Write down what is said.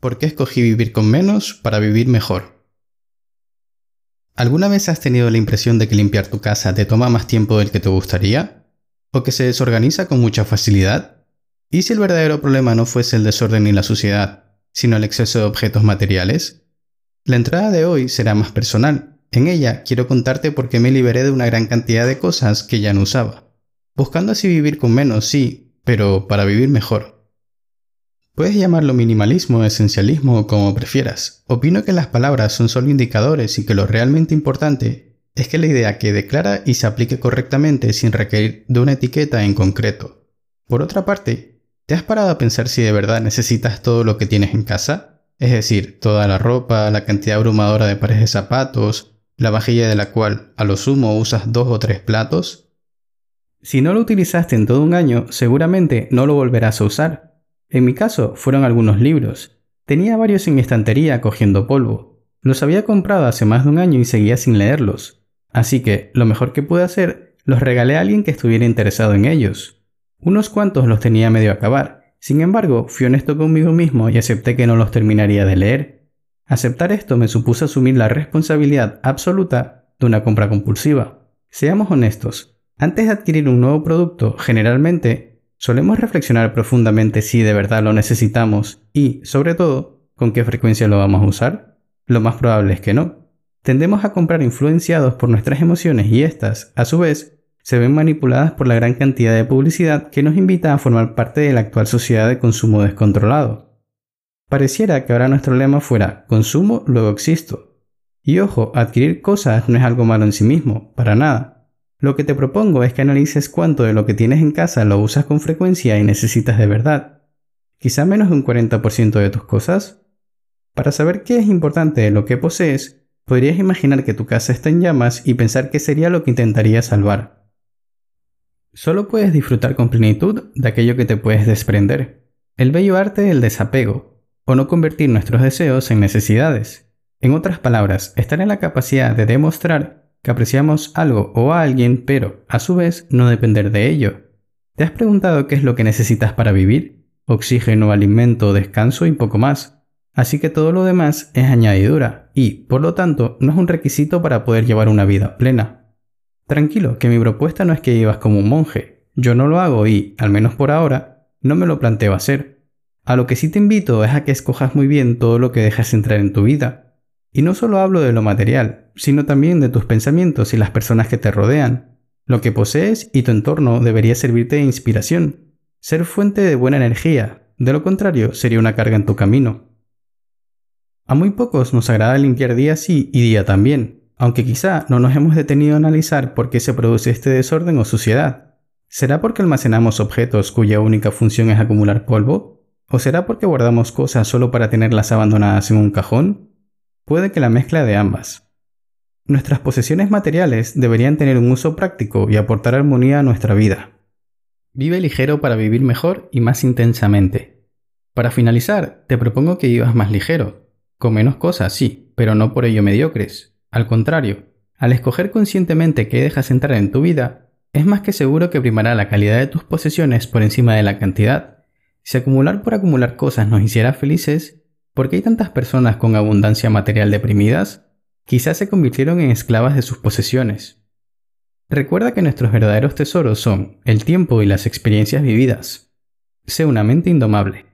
¿Por qué escogí vivir con menos para vivir mejor? ¿Alguna vez has tenido la impresión de que limpiar tu casa te toma más tiempo del que te gustaría? ¿O que se desorganiza con mucha facilidad? ¿Y si el verdadero problema no fuese el desorden y la suciedad, sino el exceso de objetos materiales? La entrada de hoy será más personal. En ella quiero contarte por qué me liberé de una gran cantidad de cosas que ya no usaba. Buscando así vivir con menos, sí, pero para vivir mejor. Puedes llamarlo minimalismo o esencialismo o como prefieras. Opino que las palabras son solo indicadores y que lo realmente importante es que la idea que declara y se aplique correctamente sin requerir de una etiqueta en concreto. Por otra parte, ¿te has parado a pensar si de verdad necesitas todo lo que tienes en casa? Es decir, toda la ropa, la cantidad abrumadora de pares de zapatos, la vajilla de la cual a lo sumo usas dos o tres platos. Si no lo utilizaste en todo un año, seguramente no lo volverás a usar en mi caso, fueron algunos libros. Tenía varios en mi estantería cogiendo polvo. Los había comprado hace más de un año y seguía sin leerlos. Así que, lo mejor que pude hacer, los regalé a alguien que estuviera interesado en ellos. Unos cuantos los tenía medio a acabar. Sin embargo, fui honesto conmigo mismo y acepté que no los terminaría de leer. Aceptar esto me supuso asumir la responsabilidad absoluta de una compra compulsiva. Seamos honestos, antes de adquirir un nuevo producto, generalmente Solemos reflexionar profundamente si de verdad lo necesitamos y, sobre todo, con qué frecuencia lo vamos a usar. Lo más probable es que no. Tendemos a comprar influenciados por nuestras emociones y estas, a su vez, se ven manipuladas por la gran cantidad de publicidad que nos invita a formar parte de la actual sociedad de consumo descontrolado. Pareciera que ahora nuestro lema fuera consumo, luego existo. Y ojo, adquirir cosas no es algo malo en sí mismo, para nada. Lo que te propongo es que analices cuánto de lo que tienes en casa lo usas con frecuencia y necesitas de verdad. Quizá menos de un 40% de tus cosas. Para saber qué es importante de lo que posees, podrías imaginar que tu casa está en llamas y pensar qué sería lo que intentarías salvar. Solo puedes disfrutar con plenitud de aquello que te puedes desprender. El bello arte del desapego, o no convertir nuestros deseos en necesidades. En otras palabras, estar en la capacidad de demostrar que apreciamos algo o a alguien, pero, a su vez, no depender de ello. ¿Te has preguntado qué es lo que necesitas para vivir? Oxígeno, alimento, descanso y poco más. Así que todo lo demás es añadidura y, por lo tanto, no es un requisito para poder llevar una vida plena. Tranquilo, que mi propuesta no es que vivas como un monje. Yo no lo hago y, al menos por ahora, no me lo planteo hacer. A lo que sí te invito es a que escojas muy bien todo lo que dejas entrar en tu vida, y no solo hablo de lo material, sino también de tus pensamientos y las personas que te rodean. Lo que posees y tu entorno debería servirte de inspiración, ser fuente de buena energía, de lo contrario sería una carga en tu camino. A muy pocos nos agrada limpiar día sí y día también, aunque quizá no nos hemos detenido a analizar por qué se produce este desorden o suciedad. ¿Será porque almacenamos objetos cuya única función es acumular polvo? ¿O será porque guardamos cosas solo para tenerlas abandonadas en un cajón? Puede que la mezcla de ambas. Nuestras posesiones materiales deberían tener un uso práctico y aportar armonía a nuestra vida. Vive ligero para vivir mejor y más intensamente. Para finalizar, te propongo que vivas más ligero, con menos cosas, sí, pero no por ello mediocres. Al contrario, al escoger conscientemente qué dejas entrar en tu vida, es más que seguro que primará la calidad de tus posesiones por encima de la cantidad. Si acumular por acumular cosas nos hiciera felices, ¿Por qué hay tantas personas con abundancia material deprimidas? Quizás se convirtieron en esclavas de sus posesiones. Recuerda que nuestros verdaderos tesoros son el tiempo y las experiencias vividas. Sé una mente indomable.